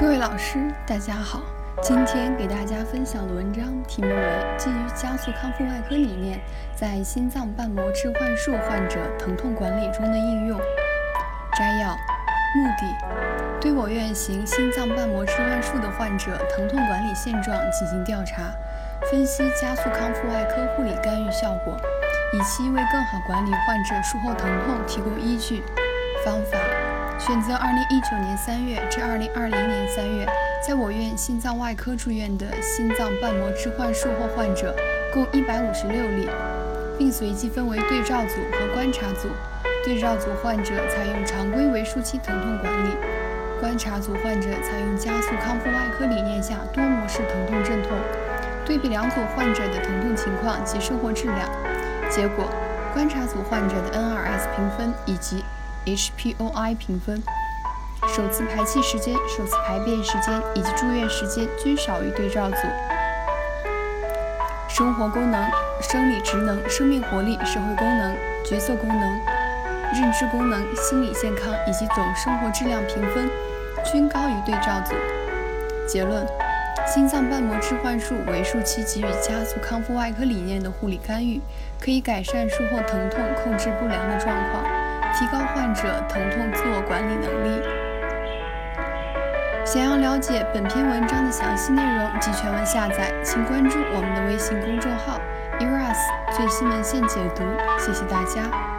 各位老师，大家好。今天给大家分享的文章题目为《基于加速康复外科理念，在心脏瓣膜置换术患者疼痛管理中的应用》。摘要：目的，对我院行心脏瓣膜置换术的患者疼痛管理现状进行调查，分析加速康复外科护理干预效果，以期为更好管理患者术后疼痛提供依据。方法。选择2019年3月至2020年3月在我院心脏外科住院的心脏瓣膜置换术后患者共156例，并随机分为对照组和观察组。对照组患者采用常规为术期疼痛管理，观察组患者采用加速康复外科理念下多模式疼痛镇痛。对比两组患者的疼痛情况及生活质量，结果，观察组患者的 NRS 评分以及 HPOI 评分，首次排气时间、首次排便时间以及住院时间均少于对照组。生活功能、生理职能、生命活力、社会功能、角色功能、认知功能、心理健康以及总生活质量评分均高于对照组。结论：心脏瓣膜置换术为术期给予加速康复外科理念的护理干预，可以改善术后疼痛控制不良的状况。提高患者疼痛自我管理能力。想要了解本篇文章的详细内容及全文下载，请关注我们的微信公众号 “eras 最新文献解读”。谢谢大家。